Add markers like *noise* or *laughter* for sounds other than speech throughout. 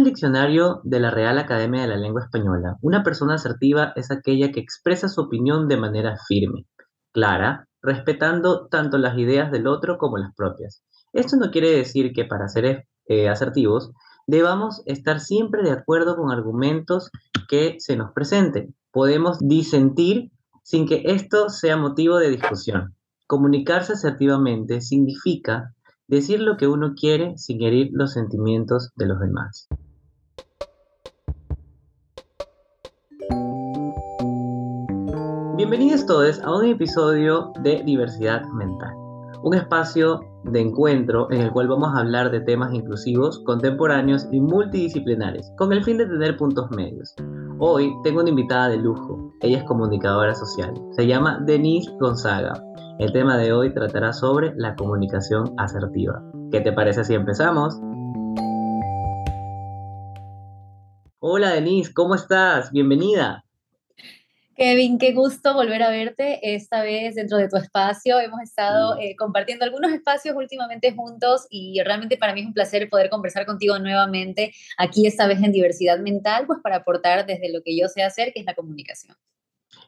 el diccionario de la Real Academia de la Lengua Española, una persona asertiva es aquella que expresa su opinión de manera firme, clara, respetando tanto las ideas del otro como las propias. Esto no quiere decir que para ser eh, asertivos debamos estar siempre de acuerdo con argumentos que se nos presenten. Podemos disentir sin que esto sea motivo de discusión. Comunicarse asertivamente significa decir lo que uno quiere sin herir los sentimientos de los demás. Bienvenidos todos a un episodio de Diversidad Mental, un espacio de encuentro en el cual vamos a hablar de temas inclusivos, contemporáneos y multidisciplinares, con el fin de tener puntos medios. Hoy tengo una invitada de lujo, ella es comunicadora social, se llama Denise Gonzaga, el tema de hoy tratará sobre la comunicación asertiva. ¿Qué te parece si empezamos? Hola Denise, ¿cómo estás? Bienvenida. Kevin, qué gusto volver a verte esta vez dentro de tu espacio. Hemos estado eh, compartiendo algunos espacios últimamente juntos y realmente para mí es un placer poder conversar contigo nuevamente aquí esta vez en diversidad mental, pues para aportar desde lo que yo sé hacer, que es la comunicación.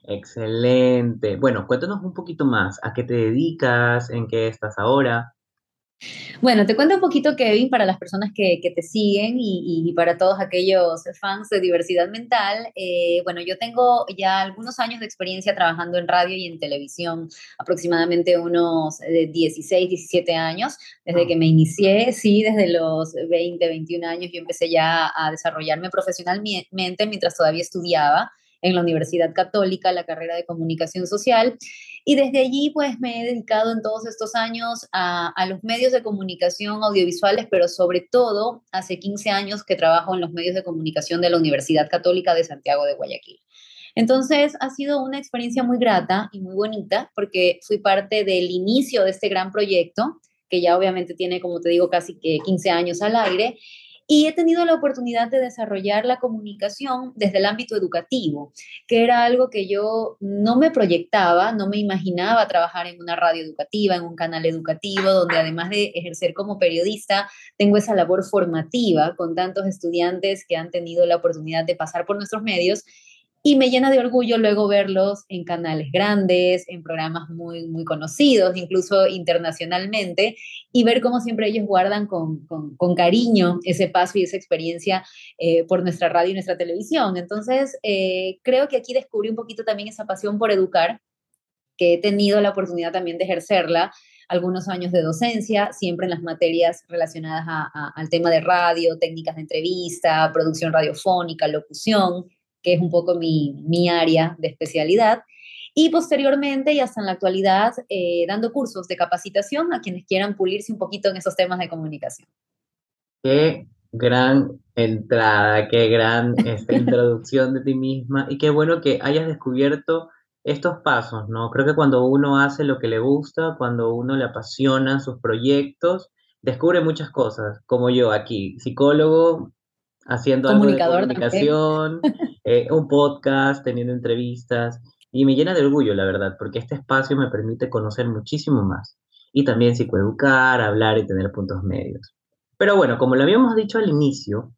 Excelente. Bueno, cuéntanos un poquito más. ¿A qué te dedicas? ¿En qué estás ahora? Bueno, te cuento un poquito, Kevin, para las personas que, te siguen y, para todos aquellos fans de diversidad mental. Eh, bueno, yo tengo ya algunos años de experiencia trabajando en radio y en televisión, aproximadamente unos 16, eh, 17 años, desde que me inicié, sí, desde los 20, 21 años yo empecé ya a desarrollarme profesionalmente mientras todavía estudiaba en la Universidad Católica, la carrera de comunicación social. Y desde allí, pues me he dedicado en todos estos años a, los medios de comunicación audiovisuales, pero sobre todo hace 15 años que trabajo en los medios de comunicación de la Universidad Católica de Santiago de Guayaquil. Entonces ha sido una experiencia muy grata y muy bonita porque fui parte del inicio de este gran proyecto que ya obviamente tiene, como te digo, casi que 15 años al aire y he tenido la oportunidad de desarrollar la comunicación desde el ámbito educativo, que era algo que yo no me proyectaba, no me imaginaba trabajar en una radio educativa, en un canal educativo, donde además de ejercer como periodista, tengo esa labor formativa con tantos estudiantes que han tenido la oportunidad de pasar por nuestros medios y me llena de orgullo luego verlos en canales grandes, en programas muy, muy conocidos, incluso internacionalmente, y ver cómo siempre ellos guardan con, con, cariño ese paso y esa experiencia eh, por nuestra radio y nuestra televisión. Entonces, eh, creo que aquí descubrí un poquito también esa pasión por educar, que he tenido la oportunidad también de ejercerla algunos años de docencia, siempre en las materias relacionadas al tema de radio, técnicas de entrevista, producción radiofónica, locución, que es un poco mi, mi área de especialidad. Y posteriormente y hasta en la actualidad, eh, dando cursos de capacitación a quienes quieran pulirse un poquito en esos temas de comunicación. Qué gran entrada, qué gran esta *laughs* introducción de ti misma y qué bueno que hayas descubierto estos pasos, ¿no? Creo que cuando uno hace lo que le gusta, cuando uno le apasiona sus proyectos, descubre muchas cosas, como yo aquí, psicólogo, haciendo algo de comunicación, *laughs* eh, un podcast, teniendo entrevistas, y me llena de orgullo, la verdad, porque este espacio me permite conocer muchísimo más, y también psicoeducar, hablar y tener puntos medios. Pero bueno, como lo habíamos dicho al inicio,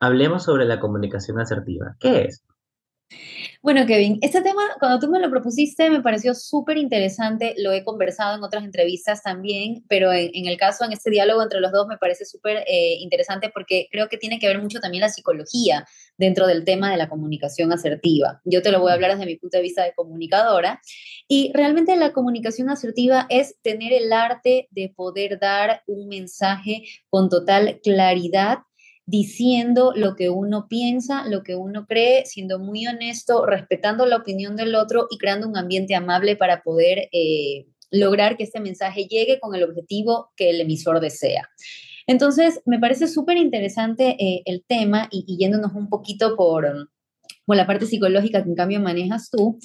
hablemos sobre la comunicación asertiva. ¿Qué es? Bueno, Kevin, este tema, cuando tú me lo propusiste, me pareció súper interesante. Lo he conversado en otras entrevistas también, pero en, el caso, en este diálogo entre los dos, me parece súper eh, interesante porque creo que tiene que ver mucho también la psicología dentro del tema de la comunicación asertiva. Yo te lo voy a hablar desde mi punto de vista de comunicadora. Y realmente la comunicación asertiva es tener el arte de poder dar un mensaje con total claridad diciendo lo que uno piensa, lo que uno cree, siendo muy honesto, respetando la opinión del otro y creando un ambiente amable para poder eh, lograr que este mensaje llegue con el objetivo que el emisor desea. Entonces, me parece súper interesante eh, el tema y, yéndonos un poquito por, por la parte psicológica que en cambio manejas tú,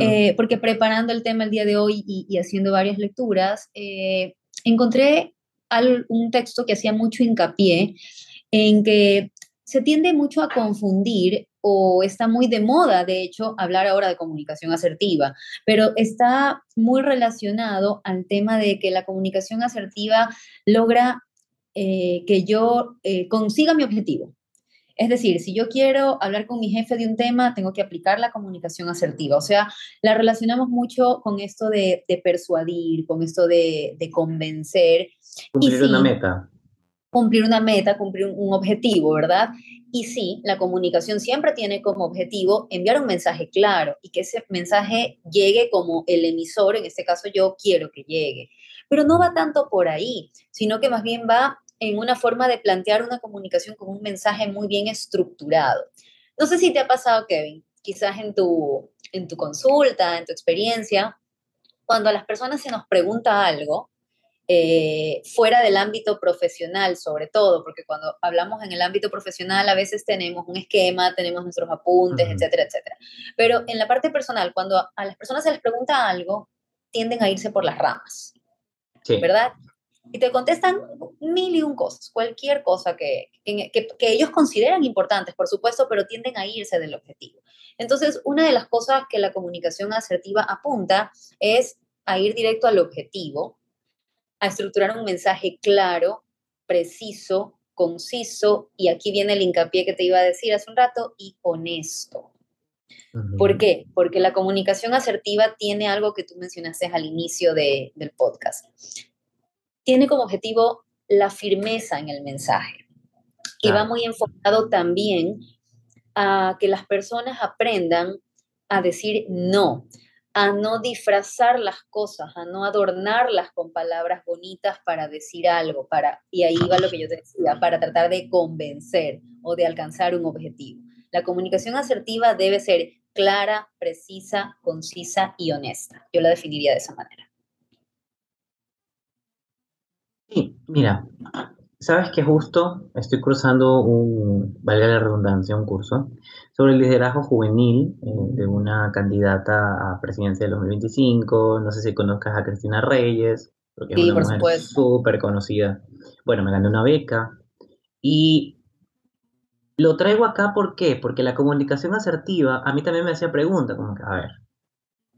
eh, porque preparando el tema el día de hoy y, haciendo varias lecturas, encontré un texto que hacía mucho hincapié en que se tiende mucho a confundir o está muy de moda, de hecho, hablar ahora de comunicación asertiva, pero está muy relacionado al tema de que la comunicación asertiva logra eh, que yo eh, consiga mi objetivo. Es decir, si yo quiero hablar con mi jefe de un tema, tengo que aplicar la comunicación asertiva. O sea, la relacionamos mucho con esto de, persuadir, con esto de, convencer. Cumplir una meta. Cumplir una meta, cumplir un, objetivo, ¿verdad? Y sí, la comunicación siempre tiene como objetivo enviar un mensaje claro y que ese mensaje llegue como el emisor, en este caso yo quiero que llegue. Pero no va tanto por ahí, sino que más bien va en una forma de plantear una comunicación con un mensaje muy bien estructurado. No sé si te ha pasado, Kevin, quizás en tu, en tu consulta, en tu experiencia, cuando a las personas se nos pregunta algo, eh, fuera del ámbito profesional sobre todo, porque cuando hablamos en el ámbito profesional a veces tenemos un esquema, tenemos nuestros apuntes, etcétera, etcétera. Pero en la parte personal, cuando a las personas se les pregunta algo, tienden a irse por las ramas, sí. ¿verdad? y te contestan mil y un cosas, cualquier cosa que, que, que, ellos consideran importantes, por supuesto, pero tienden a irse del objetivo. Entonces, una de las cosas que la comunicación asertiva apunta es a ir directo al objetivo, a estructurar un mensaje claro, preciso, conciso, y aquí viene el hincapié que te iba a decir hace un rato, y honesto. ¿Por qué? Porque la comunicación asertiva tiene algo que tú mencionaste al inicio de, del podcast tiene como objetivo la firmeza en el mensaje y va muy enfocado también a que las personas aprendan a decir no, a no disfrazar las cosas, a no adornarlas con palabras bonitas para decir algo, para, y ahí va lo que yo te decía, para tratar de convencer o de alcanzar un objetivo. La comunicación asertiva debe ser clara, precisa, concisa y honesta. Yo la definiría de esa manera. Sí, mira, sabes que justo estoy cruzando un, valga la redundancia, un curso sobre el liderazgo juvenil eh, de una candidata a presidencia del 2025. No sé si conozcas a Cristina Reyes, porque es una mujer súper conocida. Bueno, me gané una beca y lo traigo acá, ¿por qué? Porque la comunicación asertiva a mí también me hacía preguntas, como que, a ver,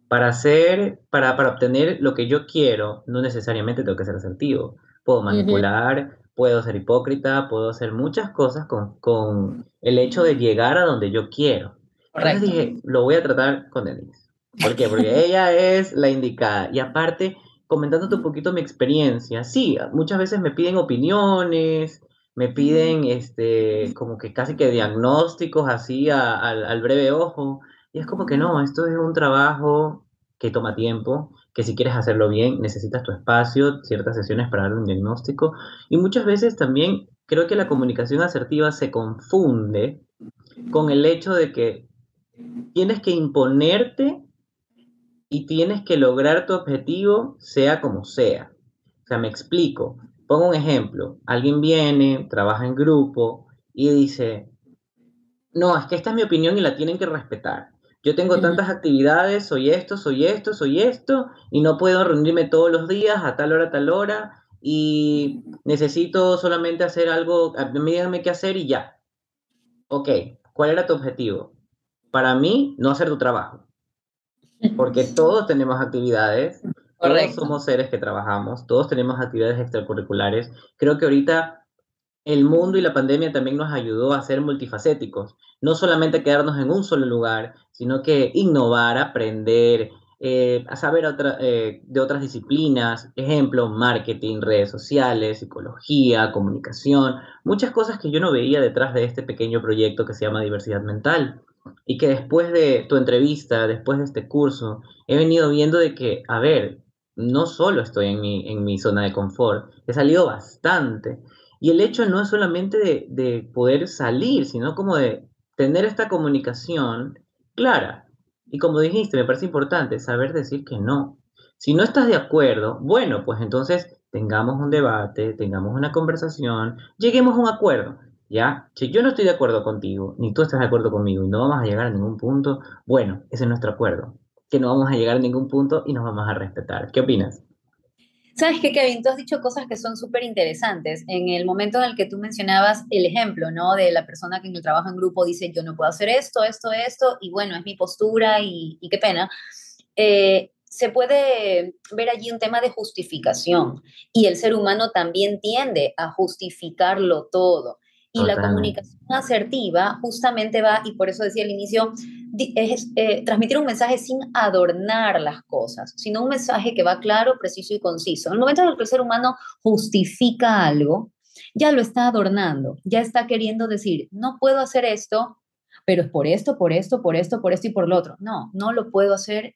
para hacer, para, para obtener lo que yo quiero, no necesariamente tengo que ser asertivo puedo manipular, puedo ser hipócrita, puedo hacer muchas cosas con, con, el hecho de llegar a donde yo quiero. Entonces dije, lo voy a tratar con Denise. ¿Por qué? Porque ella *laughs* es la indicada. Y aparte, comentándote un poquito mi experiencia, sí, muchas veces me piden opiniones, me piden este, como que casi que diagnósticos así al breve ojo. Y es como que no, esto es un trabajo que toma tiempo, que si quieres hacerlo bien necesitas tu espacio, ciertas sesiones para dar un diagnóstico. Y muchas veces también creo que la comunicación asertiva se confunde con el hecho de que tienes que imponerte y tienes que lograr tu objetivo sea como sea. O sea, me explico. Pongo un ejemplo. Alguien viene, trabaja en grupo y dice, no, es que esta es mi opinión y la tienen que respetar. Yo tengo tantas actividades, soy esto, soy esto, soy esto, y no puedo reunirme todos los días a tal hora, tal hora, y necesito solamente hacer algo, díganme qué hacer y ya. Ok, ¿cuál era tu objetivo? Para mí, no hacer tu trabajo, porque *laughs* todos tenemos actividades, todos somos seres que trabajamos, todos tenemos actividades extracurriculares. Creo que ahorita el mundo y la pandemia también nos ayudó a ser multifacéticos, no solamente quedarnos en un solo lugar, sino que innovar, aprender, eh, a saber eh, de otras disciplinas, ejemplo, marketing, redes sociales, psicología, comunicación, muchas cosas que yo no veía detrás de este pequeño proyecto que se llama diversidad mental. Y que después de tu entrevista, después de este curso, he venido viendo de que, a ver, no solo estoy en mi, en mi zona de confort, he salido bastante y el hecho no es solamente de, poder salir, sino como de tener esta comunicación clara. Y como dijiste, me parece importante saber decir que no. Si no estás de acuerdo, bueno, pues entonces tengamos un debate, tengamos una conversación, lleguemos a un acuerdo. ¿Ya? Si yo no estoy de acuerdo contigo, ni tú estás de acuerdo conmigo y no vamos a llegar a ningún punto, bueno, ese es nuestro acuerdo. Que no vamos a llegar a ningún punto y nos vamos a respetar. ¿Qué opinas? Sabes que, Kevin, tú has dicho cosas que son súper interesantes. En el momento en el que tú mencionabas el ejemplo, ¿no? De la persona que en el trabajo en grupo dice, yo no puedo hacer esto, esto, esto, y bueno, es mi postura y, qué pena. Eh, se puede ver allí un tema de justificación y el ser humano también tiende a justificarlo todo. Y la comunicación asertiva justamente va, y por eso decía al inicio, es eh, transmitir un mensaje sin adornar las cosas, sino un mensaje que va claro, preciso y conciso. En el momento en el que el ser humano justifica algo, ya lo está adornando, ya está queriendo decir, no puedo hacer esto, pero es por esto, por esto, por esto, por esto y por lo otro. No, no lo puedo hacer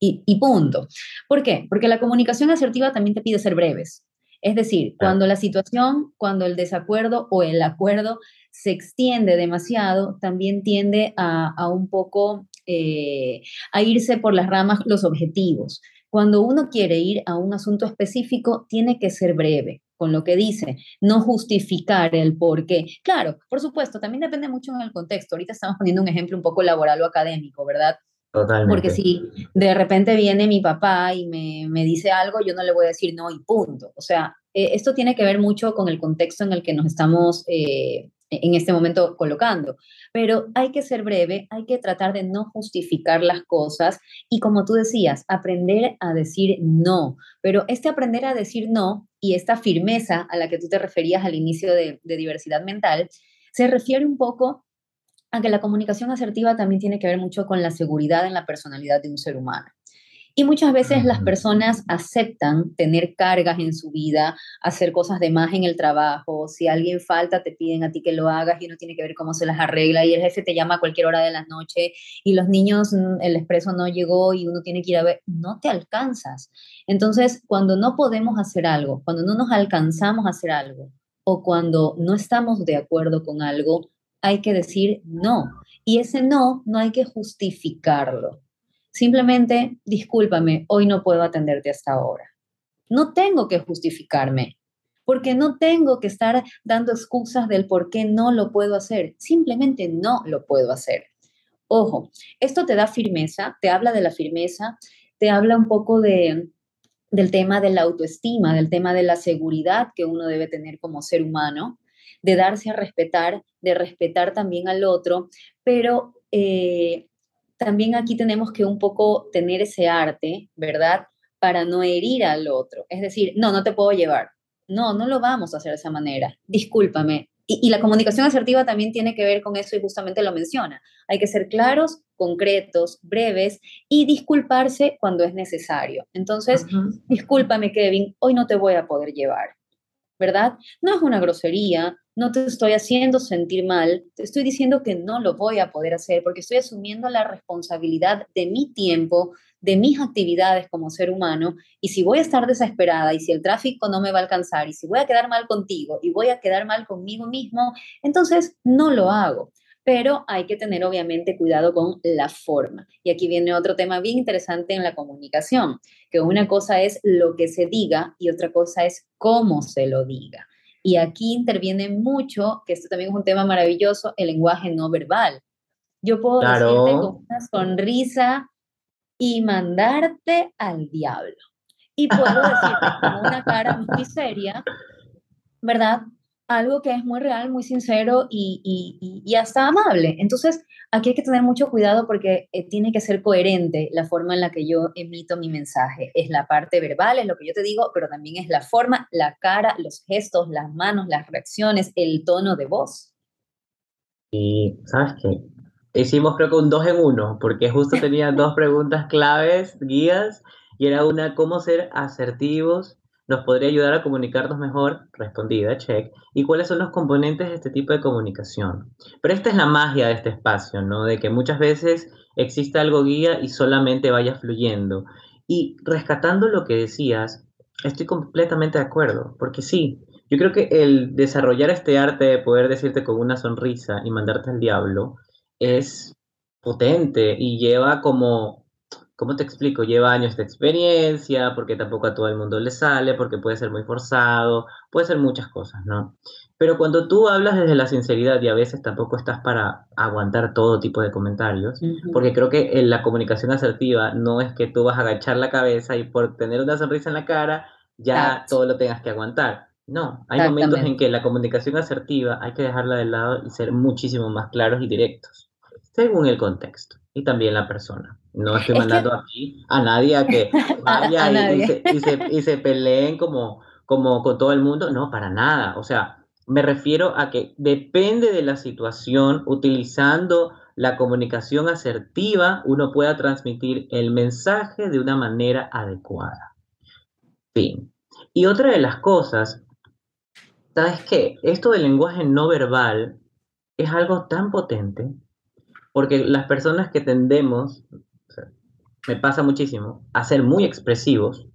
y, y punto. ¿Por qué? Porque la comunicación asertiva también te pide ser breves. Es decir, cuando la situación, cuando el desacuerdo o el acuerdo se extiende demasiado, también tiende a, un poco eh, a irse por las ramas los objetivos. Cuando uno quiere ir a un asunto específico, tiene que ser breve con lo que dice, no justificar el por qué. Claro, por supuesto, también depende mucho en el contexto. Ahorita estamos poniendo un ejemplo un poco laboral o académico, ¿verdad? Totalmente. Porque si de repente viene mi papá y me, me, dice algo, yo no le voy a decir no y punto. O sea, eh, esto tiene que ver mucho con el contexto en el que nos estamos eh, en este momento colocando. Pero hay que ser breve, hay que tratar de no justificar las cosas y como tú decías, aprender a decir no. Pero este aprender a decir no y esta firmeza a la que tú te referías al inicio de, de diversidad mental, se refiere un poco a que la comunicación asertiva también tiene que ver mucho con la seguridad en la personalidad de un ser humano. Y muchas veces las personas aceptan tener cargas en su vida, hacer cosas de más en el trabajo. Si alguien falta, te piden a ti que lo hagas y uno tiene que ver cómo se las arregla. Y el jefe te llama a cualquier hora de la noche y los niños, mm, el expreso no llegó y uno tiene que ir a ver. No te alcanzas. Entonces, cuando no podemos hacer algo, cuando no nos alcanzamos a hacer algo o cuando no estamos de acuerdo con algo, hay que decir no. Y ese no no hay que justificarlo Simplemente, discúlpame, hoy no puedo atenderte hasta ahora. No tengo que justificarme, porque no tengo que estar dando excusas del por qué no lo puedo hacer. Simplemente no lo puedo hacer. Ojo, esto te da firmeza, te habla de la firmeza, te habla un poco de, del tema de la autoestima, del tema de la seguridad que uno debe tener como ser humano, de darse a respetar, de respetar también al otro, pero eh, también aquí tenemos que un poco tener ese arte, ¿verdad? Para no herir al otro. Es decir, no, no te puedo llevar. No, no lo vamos a hacer de esa manera. Discúlpame. Y, la comunicación asertiva también tiene que ver con eso y justamente lo menciona. Hay que ser claros, concretos, breves y disculparse cuando es necesario. Entonces, discúlpame, Kevin, hoy no te voy a poder llevar. ¿Verdad? No es una grosería, no te estoy haciendo sentir mal, te estoy diciendo que no lo voy a poder hacer porque estoy asumiendo la responsabilidad de mi tiempo, de mis actividades como ser humano, y si voy a estar desesperada y si el tráfico no me va a alcanzar y si voy a quedar mal contigo y voy a quedar mal conmigo mismo, entonces no lo hago. Pero hay que tener obviamente cuidado con la forma. Y aquí viene otro tema bien interesante en la comunicación, que una cosa es lo que se diga y otra cosa es cómo se lo diga. Y aquí interviene mucho, que esto también es un tema maravilloso, el lenguaje no verbal. Yo puedo decirte con una sonrisa y mandarte al diablo. Y puedo decirte con una cara muy seria, ¿verdad? Algo que es muy real, muy sincero y, y, y, hasta amable. Entonces, aquí hay que tener mucho cuidado porque eh, tiene que ser coherente la forma en la que yo emito mi mensaje. Es la parte verbal, es lo que yo te digo, pero también es la forma, la cara, los gestos, las manos, las reacciones, el tono de voz. Y, ¿sabes qué? Hicimos creo que un dos en uno, porque justo *laughs* tenía dos preguntas claves, guías, y era una, cómo ser asertivos nos podría ayudar a comunicarnos mejor, respondida, check, y cuáles son los componentes de este tipo de comunicación. Pero esta es la magia de este espacio, ¿no? De que muchas veces existe algo guía y solamente vaya fluyendo. Y rescatando lo que decías, estoy completamente de acuerdo, porque sí, yo creo que el desarrollar este arte de poder decirte con una sonrisa y mandarte al diablo es potente y lleva como ¿cómo te explico? Lleva años de experiencia, porque tampoco a todo el mundo le sale, porque puede ser muy forzado, puede ser muchas cosas, ¿no? Pero cuando tú hablas desde la sinceridad y a veces tampoco estás para aguantar todo tipo de comentarios, porque creo que en la comunicación asertiva no es que tú vas a agachar la cabeza y por tener una sonrisa en la cara ya todo lo tengas que aguantar. No, hay momentos en que la comunicación asertiva hay que dejarla de lado y ser muchísimo más claros y directos, según el contexto y también la persona. No estoy mandando aquí a nadie a que *laughs* vaya y, se, y, se, peleen como, como con todo el mundo. No, para nada. O sea, Me refiero a que depende de la situación, utilizando la comunicación asertiva, uno pueda transmitir el mensaje de una manera adecuada. Fin. Y otra de las cosas, ¿sabes qué? Esto del lenguaje no verbal es algo tan potente porque las personas que tendemos, me pasa muchísimo, a ser muy expresivos,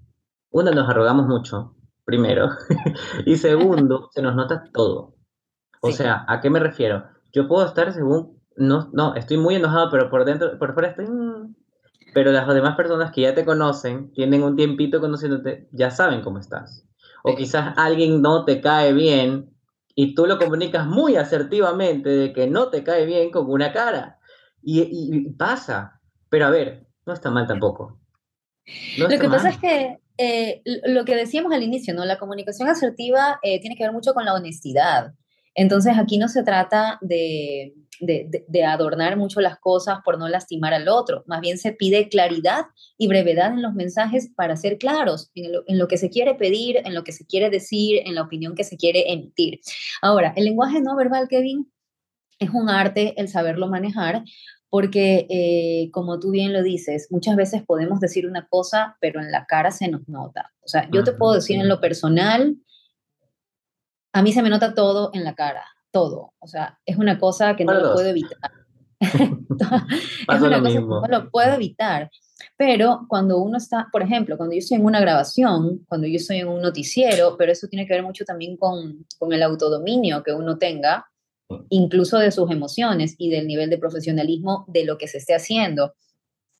uno, nos arrogamos mucho, primero, *laughs* y segundo, se nos nota todo. O sea, ¿a qué me refiero? Yo puedo estar según, no, no, estoy muy enojado, pero por dentro, por fuera estoy... Mm, pero las demás personas que ya te conocen, tienen un tiempito conociéndote, ya saben cómo estás. O quizás alguien no te cae bien y tú lo comunicas muy asertivamente de que no te cae bien con una cara. Y, pasa. Pero a ver, no está mal tampoco. lo que pasa es que eh, lo que decíamos al inicio, ¿no? La comunicación asertiva eh, tiene que ver mucho con la honestidad. Entonces aquí no se trata de, de, adornar mucho las cosas por no lastimar al otro, más bien se pide claridad y brevedad en los mensajes para ser claros en lo, en lo que se quiere pedir, en lo que se quiere decir, en la opinión que se quiere emitir. Ahora, el lenguaje no verbal, Kevin, es un arte el saberlo manejar, porque eh, como tú bien lo dices, muchas veces podemos decir una cosa, pero en la cara se nos nota. O sea, yo te puedo decir en lo personal, a mí se me nota todo en la cara, todo. O sea, es una cosa que no lo puedo evitar. *laughs* *laughs* es una cosa que no lo puedo evitar. Pero cuando uno está, por ejemplo, cuando yo estoy en una grabación, cuando yo estoy en un noticiero, pero eso tiene que ver mucho también con, con el autodominio que uno tenga, incluso de sus emociones y del nivel de profesionalismo de lo que se esté haciendo.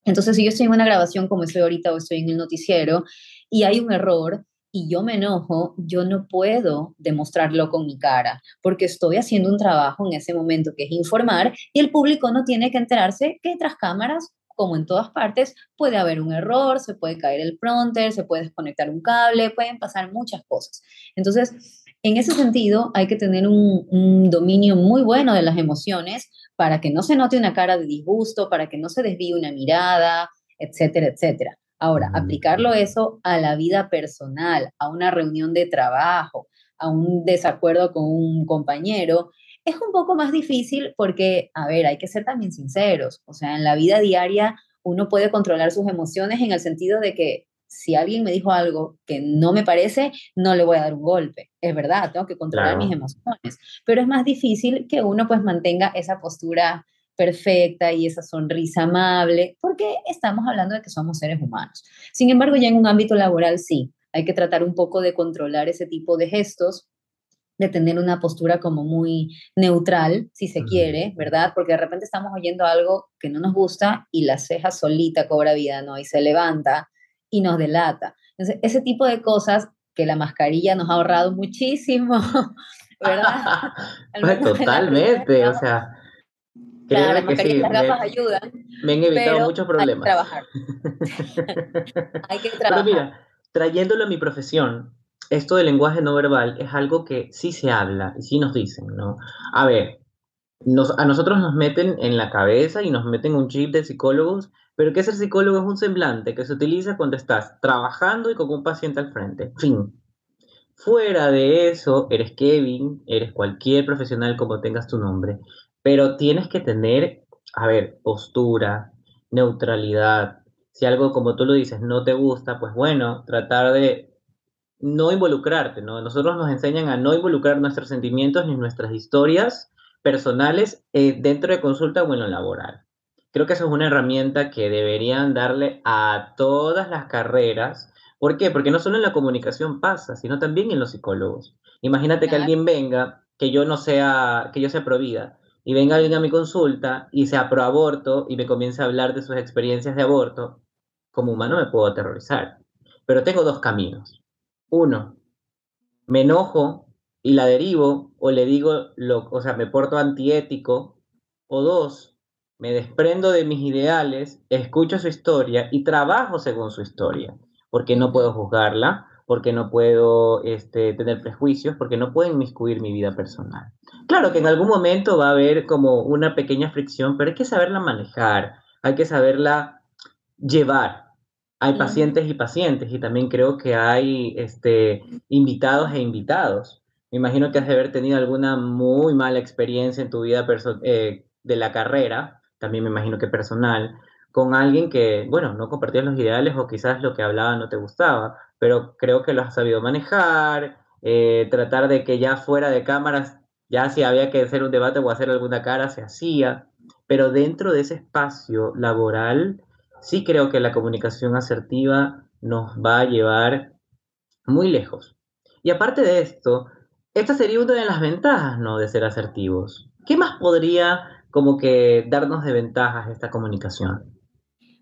Entonces, si yo estoy en una grabación como estoy ahorita o estoy en el noticiero y hay un error y yo me enojo, yo no puedo demostrarlo con mi cara porque estoy haciendo un trabajo en ese momento que es informar y el público no tiene que enterarse que tras cámaras como en todas partes, puede haber un error, se puede caer el pronter, se puede desconectar un cable, pueden pasar muchas cosas. Entonces, en ese sentido, hay que tener un, dominio muy bueno de las emociones para que no se note una cara de disgusto, para que no se desvíe una mirada, etcétera, etcétera. Ahora, aplicarlo eso a la vida personal, a una reunión de trabajo, a un desacuerdo con un compañero, es un poco más difícil porque, a ver, hay que ser también sinceros. O sea, en la vida diaria uno puede controlar sus emociones en el sentido de que si alguien me dijo algo que no me parece, no le voy a dar un golpe. Es verdad, tengo que controlar mis emociones, pero es más difícil que uno pues mantenga esa postura perfecta y esa sonrisa amable, porque estamos hablando de que somos seres humanos. Sin embargo, ya en un ámbito laboral sí, hay que tratar un poco de controlar ese tipo de gestos de tener una postura como muy neutral, si se quiere, ¿verdad? Porque de repente estamos oyendo algo que no nos gusta y la ceja solita cobra vida, ¿no? Y se levanta y nos delata. Entonces, ese tipo de cosas que la mascarilla nos ha ahorrado muchísimo, *laughs* ¿verdad? *laughs* pues totalmente, o sea, claro, las mascarillas sí, gafas ayudan. Me han evitado muchos problemas. Hay que trabajar. *laughs* hay que trabajar. Pero mira, trayéndolo a mi profesión, esto del lenguaje no verbal es algo que sí se habla y sí nos dicen, ¿no? A ver, nos, a nosotros nos meten en la cabeza y nos meten un chip de psicólogos pero que ser psicólogo es un semblante que se utiliza cuando estás trabajando y con un paciente al frente. Fin. Fuera de eso, eres Kevin, eres cualquier profesional como tengas tu nombre, pero tienes que tener, a ver, postura, neutralidad. Si algo, como tú lo dices, no te gusta, pues bueno, tratar de no involucrarte, ¿no? Nosotros nos enseñan a no involucrar nuestros sentimientos ni nuestras historias personales eh, dentro de consulta o en lo laboral. Creo que eso es una herramienta que deberían darle a todas las carreras. ¿Por qué? Porque no solo en la comunicación pasa, sino también en los psicólogos. Imagínate que alguien venga, que yo no sea, que yo sea provida, y venga alguien a mi consulta y sea pro aborto y me comience a hablar de sus experiencias de aborto. Como humano me puedo aterrorizar. Pero tengo dos caminos. Uno, me enojo y la derivo o le digo, lo, o sea, me porto antiético. O dos, me desprendo de mis ideales, escucho su historia y trabajo según su historia, porque no puedo juzgarla, porque no puedo este, tener prejuicios, porque no puedo inmiscuir mi vida personal. Claro que en algún momento va a haber como una pequeña fricción, pero hay que saberla manejar, hay que saberla llevar. Hay pacientes y pacientes y también creo que hay este, invitados e invitados. me imagino que has de haber tenido alguna muy mala experiencia en tu vida eh, de la carrera, también me imagino que personal, con alguien que, bueno, no compartías los ideales o quizás lo que hablaba no te gustaba, pero creo que lo has sabido manejar, eh, tratar de que ya fuera de cámaras, ya si había que hacer un debate o hacer alguna cara, se hacía, pero dentro de ese espacio laboral, sí creo que la comunicación asertiva nos va a llevar muy lejos. Y aparte de esto, esta sería una de las ventajas, ¿no? De ser asertivos. ¿Qué más podría como que darnos de ventajas esta comunicación?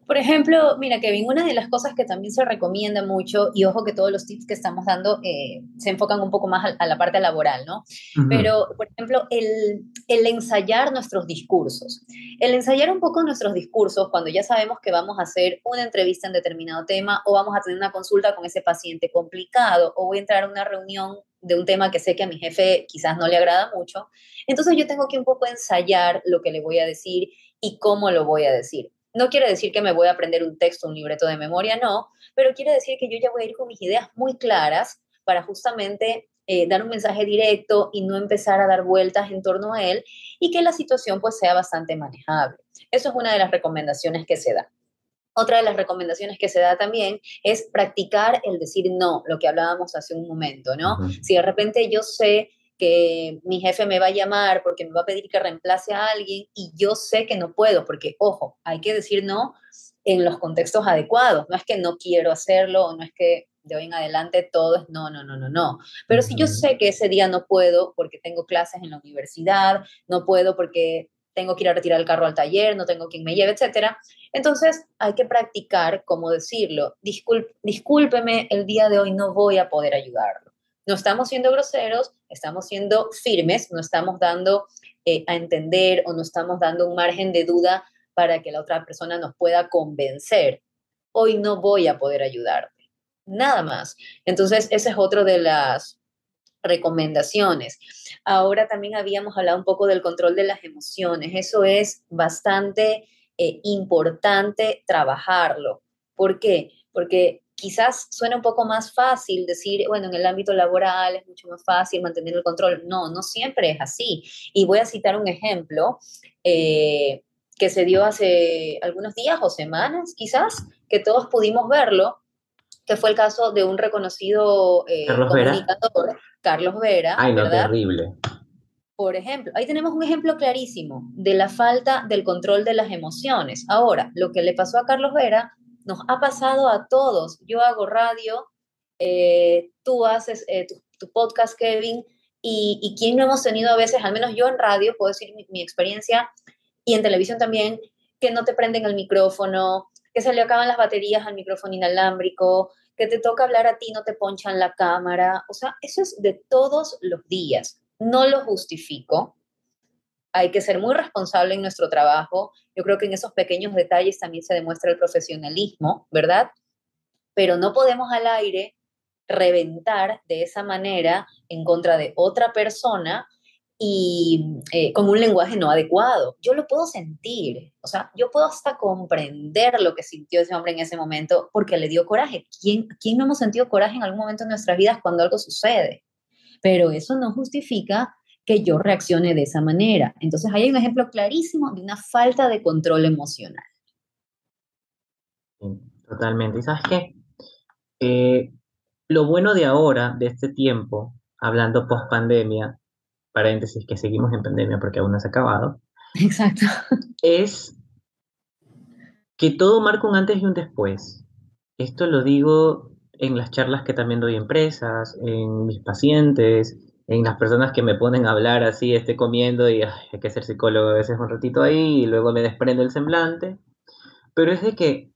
Por ejemplo, mira, Kevin, una de las cosas que también se recomienda mucho, y ojo que todos los tips que estamos dando eh, se enfocan un poco más a, la parte laboral, ¿no? Pero, por ejemplo, el, el, ensayar nuestros discursos. El ensayar un poco nuestros discursos cuando ya sabemos que vamos a hacer una entrevista en determinado tema o vamos a tener una consulta con ese paciente complicado o voy a entrar a una reunión de un tema que sé que a mi jefe quizás no le agrada mucho. Entonces yo tengo que un poco ensayar lo que le voy a decir y cómo lo voy a decir. No quiere decir que me voy a aprender un texto, un libreto de memoria, no, pero quiere decir que yo ya voy a ir con mis ideas muy claras para justamente eh, dar un mensaje directo y no empezar a dar vueltas en torno a él y que la situación pues sea bastante manejable. Eso es una de las recomendaciones que se da. Otra de las recomendaciones que se da también es practicar el decir no, lo que hablábamos hace un momento, ¿no? Si de repente yo sé que mi jefe me va a llamar porque me va a pedir que reemplace a alguien y yo sé que no puedo, porque, ojo, hay que decir no en los contextos adecuados. No es que no quiero hacerlo o no es que de hoy en adelante todo es no, no, no, no, no. Pero si yo sé que ese día no puedo porque tengo clases en la universidad, no puedo porque tengo que ir a retirar el carro al taller, no tengo quien me lleve, etcétera. Entonces hay que practicar cómo decirlo. discúlpeme, el día de hoy no voy a poder ayudarlo. No estamos siendo groseros, estamos siendo firmes, no estamos dando eh, a entender o no estamos dando un margen de duda para que la otra persona nos pueda convencer. Hoy no voy a poder ayudarte. Nada más. Entonces, esa es otra de las recomendaciones. Ahora también habíamos hablado un poco del control de las emociones. Eso es bastante eh, importante trabajarlo. ¿Por qué? Porque quizás suena un poco más fácil decir, bueno, en el ámbito laboral es mucho más fácil mantener el control. No, no siempre es así. Y voy a citar un ejemplo eh, que se dio hace algunos días o semanas, quizás, que todos pudimos verlo, que fue el caso de un reconocido eh, Carlos comunicador, Vera. Carlos Vera. Ay, no, terrible. Por ejemplo, ahí tenemos un ejemplo clarísimo de la falta del control de las emociones. Ahora, lo que le pasó a Carlos Vera nos ha pasado a todos. Yo hago radio, eh, tú haces eh, tu, podcast, Kevin, y, y quién no hemos tenido a veces, al menos yo en radio, puedo decir mi, experiencia, y en televisión también, que no te prenden el micrófono, que se le acaban las baterías al micrófono inalámbrico, que te toca hablar a ti, no te ponchan la cámara. O sea, eso es de todos los días. No lo justifico, hay que ser muy responsable en nuestro trabajo. Yo creo que en esos pequeños detalles también se demuestra el profesionalismo, ¿verdad? Pero no podemos al aire reventar de esa manera en contra de otra persona y eh, con un lenguaje no adecuado. Yo lo puedo sentir, o sea, yo puedo hasta comprender lo que sintió ese hombre en ese momento porque le dio coraje. ¿Quién, ¿Quién no hemos sentido coraje en algún momento de nuestras vidas cuando algo sucede? Pero eso no justifica que yo reaccione de esa manera. Entonces, ahí hay un ejemplo clarísimo de una falta de control emocional. Totalmente. ¿Y sabes qué? Eh, lo bueno de ahora, de este tiempo, hablando post pandemia, paréntesis que seguimos en pandemia porque aún no se ha acabado. Exacto. Es que todo marca un antes y un después. Esto lo digo en las charlas que también doy a empresas, en mis pacientes, en las personas que me ponen a hablar así, esté comiendo y hay que ser psicólogo a veces un ratito ahí y luego me desprendo el semblante, pero es de que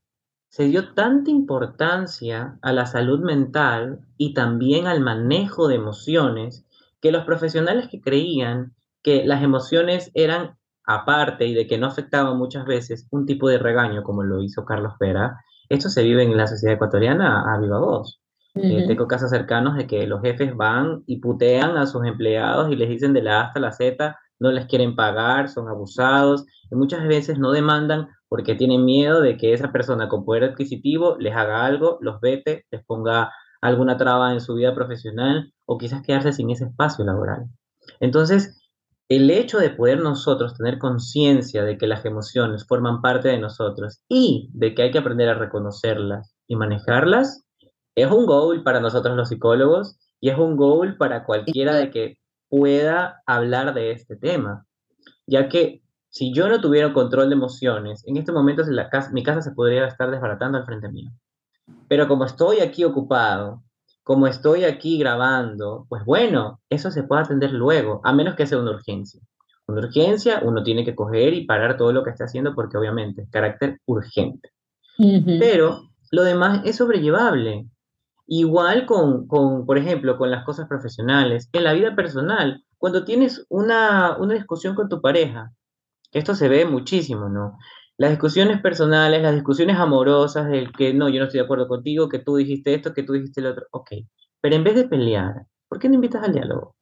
se dio tanta importancia a la salud mental y también al manejo de emociones que los profesionales que creían que las emociones eran aparte y de que no afectaban muchas veces un tipo de regaño como lo hizo Carlos Pera, esto se vive en la sociedad ecuatoriana a viva voz. Eh, tengo casos cercanos de que los jefes van y putean a sus empleados y les dicen de la A hasta la Z, no les quieren pagar, son abusados, y muchas veces no demandan porque tienen miedo de que esa persona con poder adquisitivo les haga algo, los vete, les ponga alguna traba en su vida profesional o quizás quedarse sin ese espacio laboral. Entonces, el hecho de poder nosotros tener conciencia de que las emociones forman parte de nosotros y de que hay que aprender a reconocerlas y manejarlas, es un goal para nosotros los psicólogos y es un goal para cualquiera de que pueda hablar de este tema, ya que si yo no tuviera control de emociones, en este momento la casa, mi casa se podría estar desbaratando al frente mío. Pero como estoy aquí ocupado, como estoy aquí grabando, pues bueno, eso se puede atender luego, a menos que sea una urgencia. Una urgencia, uno tiene que coger y parar todo lo que está haciendo porque obviamente es carácter urgente. Pero lo demás es sobrellevable. Igual con, con, por ejemplo, con las cosas profesionales, en la vida personal, cuando tienes una, una discusión con tu pareja, esto se ve muchísimo, ¿no? Las discusiones personales, las discusiones amorosas, del que no, yo no estoy de acuerdo contigo, que tú dijiste esto, que tú dijiste lo otro, ok. Pero en vez de pelear, ¿por qué no invitas al diálogo?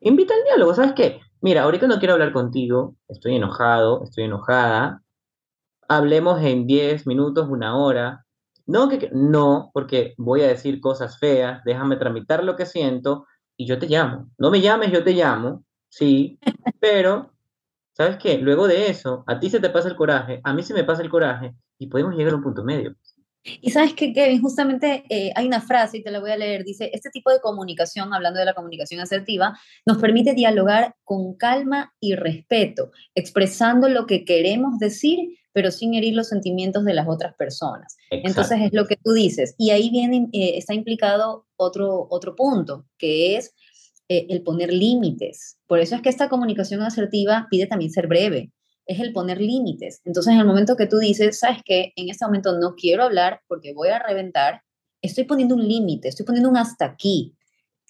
Invita al diálogo, ¿sabes qué? Mira, ahorita no quiero hablar contigo, estoy enojado, estoy enojada. Hablemos en 10 minutos, una hora. No, que, no, porque voy a decir cosas feas, déjame tramitar lo que siento y yo te llamo. No me llames, yo te llamo, sí, pero ¿sabes qué? Luego de eso, a ti se te pasa el coraje, a mí se me pasa el coraje y podemos llegar a un punto medio. Y sabes que, Kevin, justamente eh, hay una frase, y te la voy a leer, dice, este tipo de comunicación, hablando de la comunicación asertiva, nos permite dialogar con calma y respeto, expresando lo que queremos decir, pero sin herir los sentimientos de las otras personas. Entonces es lo que tú dices. Y ahí viene, eh, está implicado otro, otro punto, que es eh, el poner límites. Por eso es que esta comunicación asertiva pide también ser breve, es el poner límites. Entonces, en el momento que tú dices, sabes que en este momento no quiero hablar porque voy a reventar, estoy poniendo un límite, estoy poniendo un hasta aquí.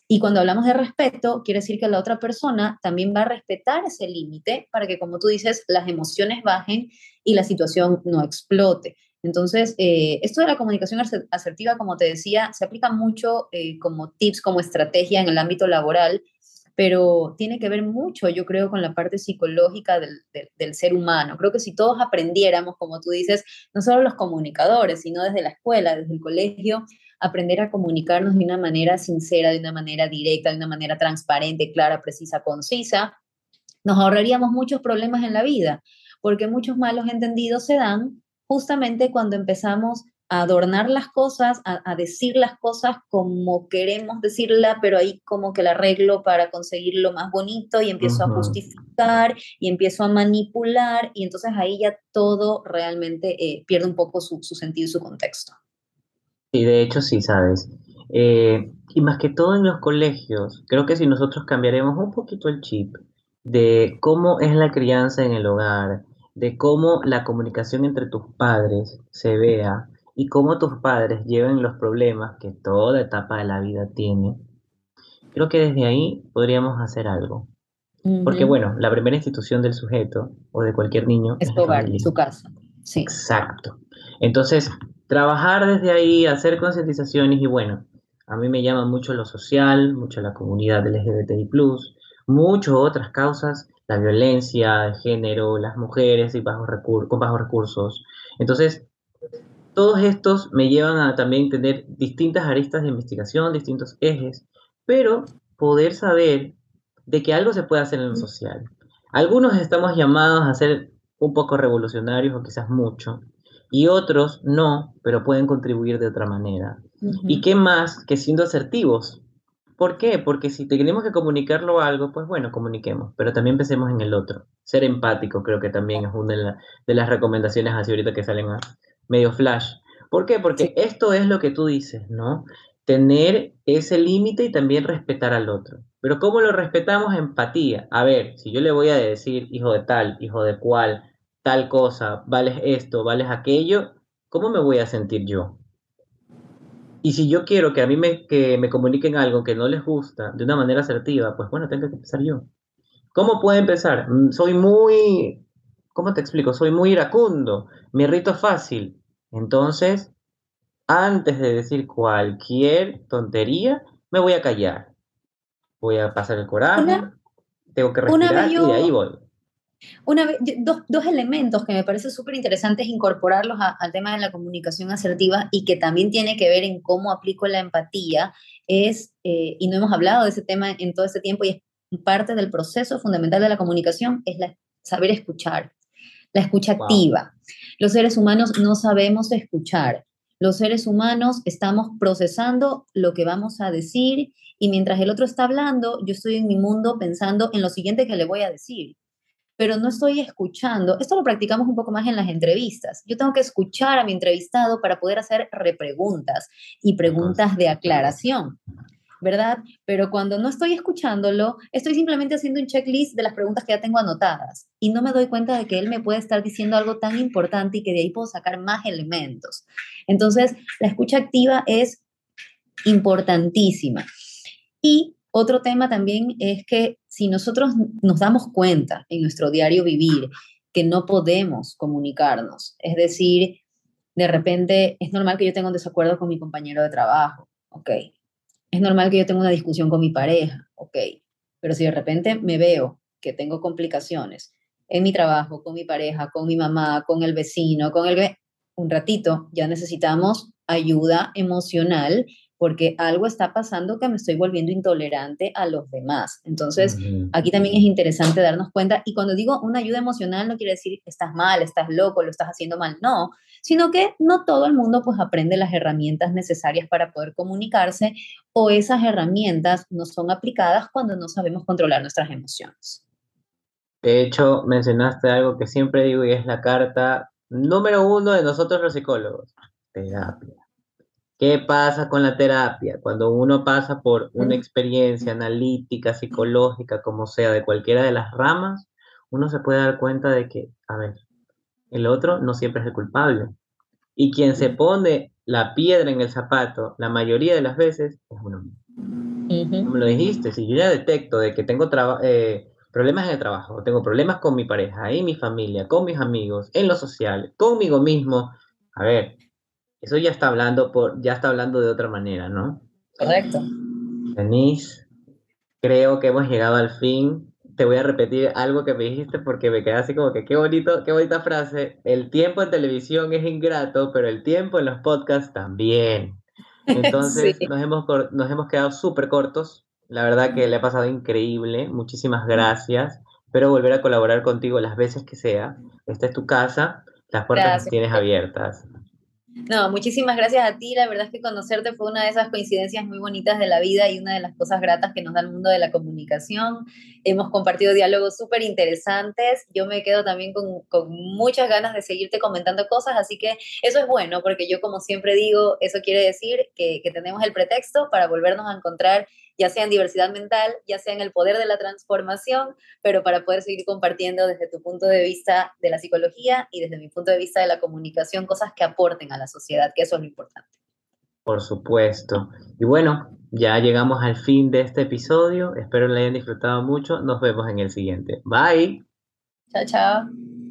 Y cuando hablamos de respeto, quiere decir que la otra persona también va a respetar ese límite para que, como tú dices, las emociones bajen y la situación no explote. Entonces, eh, esto de la comunicación asertiva, como te decía, se aplica mucho eh, como tips, como estrategia en el ámbito laboral, pero tiene que ver mucho, yo creo, con la parte psicológica del, del, ser humano. Creo que si todos aprendiéramos, como tú dices, no solo los comunicadores, sino desde la escuela, desde el colegio, aprender a comunicarnos de una manera sincera, de una manera directa, de una manera transparente, clara, precisa, concisa, nos ahorraríamos muchos problemas en la vida, porque muchos malos entendidos se dan justamente cuando empezamos a adornar las cosas, a, decir las cosas como queremos decirla, pero ahí como que la arreglo para conseguir lo más bonito y empiezo a justificar y empiezo a manipular y entonces ahí ya todo realmente eh, pierde un poco su, sentido y su contexto. Y de hecho sí, sabes. Eh, y más que todo en los colegios, creo que si nosotros cambiaremos un poquito el chip de cómo es la crianza en el hogar, de cómo la comunicación entre tus padres se vea y cómo tus padres lleven los problemas que toda etapa de la vida tiene, creo que desde ahí podríamos hacer algo. Porque bueno, la primera institución del sujeto o de cualquier niño es, su hogar, su casa. Sí. Exacto. Entonces, trabajar desde ahí, hacer concientizaciones y bueno, a mí me llama mucho lo social, mucho la comunidad LGBTI+, muchas otras causas la violencia de género, las mujeres y bajos con bajos recursos. Entonces, todos estos me llevan a también tener distintas aristas de investigación, distintos ejes, pero poder saber de que algo se puede hacer en lo social. Algunos estamos llamados a ser un poco revolucionarios o quizás mucho, y otros no, pero pueden contribuir de otra manera. ¿Y qué más que siendo asertivos? ¿Por qué? Porque si tenemos que comunicarlo algo, pues bueno, comuniquemos, pero también pensemos en el otro. Ser empático creo que también es una de, las recomendaciones así ahorita que salen a medio flash. ¿Por qué? Porque esto es lo que tú dices, ¿no? Tener ese límite y también respetar al otro. Pero ¿cómo lo respetamos? Empatía. A ver, si yo le voy a decir hijo de tal, hijo de cual, tal cosa, vales esto, vales aquello, ¿cómo me voy a sentir yo? Y si yo quiero que a mí me, que me comuniquen algo que no les gusta de una manera asertiva, pues bueno, tengo que empezar yo. ¿Cómo puedo empezar? Mm, soy muy, ¿cómo te explico? Soy muy iracundo, me irrito fácil. Entonces, antes de decir cualquier tontería, me voy a callar. Voy a pasar el coraje, tengo que respirar y de ahí voy. Una, dos, dos, elementos que me parece súper interesantes incorporarlos al tema de la comunicación asertiva y que también tiene que ver en cómo aplico la empatía es, eh, y no hemos hablado de ese tema en todo este tiempo, y es parte del proceso fundamental de la comunicación, es la, saber escuchar, la escucha activa. Los seres humanos no sabemos escuchar. Los seres humanos estamos procesando lo que vamos a decir y mientras el otro está hablando, yo estoy en mi mundo pensando en lo siguiente que le voy a decir pero no estoy escuchando. Esto lo practicamos un poco más en las entrevistas. Yo tengo que escuchar a mi entrevistado para poder hacer repreguntas y preguntas de aclaración, ¿verdad? Pero cuando no estoy escuchándolo, estoy simplemente haciendo un checklist de las preguntas que ya tengo anotadas y no me doy cuenta de que él me puede estar diciendo algo tan importante y que de ahí puedo sacar más elementos. Entonces, la escucha activa es importantísima. Y otro tema también es que si nosotros nos damos cuenta en nuestro diario vivir que no podemos comunicarnos, es decir, de repente es normal que yo tenga un desacuerdo con mi compañero de trabajo, ok. Es normal que yo tenga una discusión con mi pareja, ok. Pero si de repente me veo que tengo complicaciones en mi trabajo, con mi pareja, con mi mamá, con el vecino, con el... Un ratito, ya necesitamos ayuda emocional porque algo está pasando que me estoy volviendo intolerante a los demás. Entonces, aquí también es interesante darnos cuenta, y cuando digo una ayuda emocional no quiere decir estás mal, estás loco, lo estás haciendo mal, no, sino que no todo el mundo pues aprende las herramientas necesarias para poder comunicarse o esas herramientas no son aplicadas cuando no sabemos controlar nuestras emociones. De hecho, mencionaste algo que siempre digo y es la carta número uno de nosotros los psicólogos, terapia. ¿Qué pasa con la terapia? Cuando uno pasa por una experiencia analítica, psicológica, como sea, de cualquiera de las ramas, uno se puede dar cuenta de que, a ver, el otro no siempre es el culpable. Y quien se pone la piedra en el zapato, la mayoría de las veces, es uno mismo. me lo dijiste, si yo ya detecto de que tengo eh, problemas en el trabajo, tengo problemas con mi pareja, en mi familia, con mis amigos, en lo social, conmigo mismo, a ver, eso ya está hablando por, ya está hablando de otra manera, ¿no? Correcto. Denise, creo que hemos llegado al fin. Te voy a repetir algo que me dijiste porque me quedé así como que qué bonito, qué bonita frase. El tiempo en televisión es ingrato, pero el tiempo en los podcasts también. *laughs* Entonces nos, hemos, nos hemos quedado súper cortos. La verdad que le ha pasado increíble. Muchísimas gracias. Espero volver a colaborar contigo las veces que sea. Esta es tu casa. Las puertas las tienes abiertas. No, muchísimas gracias a ti. La verdad es que conocerte fue una de esas coincidencias muy bonitas de la vida y una de las cosas gratas que nos da el mundo de la comunicación. Hemos compartido diálogos súper interesantes. Yo me quedo también con, con, muchas ganas de seguirte comentando cosas, así que eso es bueno, porque yo como siempre digo, eso quiere decir que, que tenemos el pretexto para volvernos a encontrar ya sea en diversidad mental, ya sea en el poder de la transformación, pero para poder seguir compartiendo desde tu punto de vista de la psicología y desde mi punto de vista de la comunicación cosas que aporten a la sociedad, que eso es lo importante. Por supuesto. Y bueno, ya llegamos al fin de este episodio. Espero lo hayan disfrutado mucho. Nos vemos en el siguiente. Bye. Chao, chao.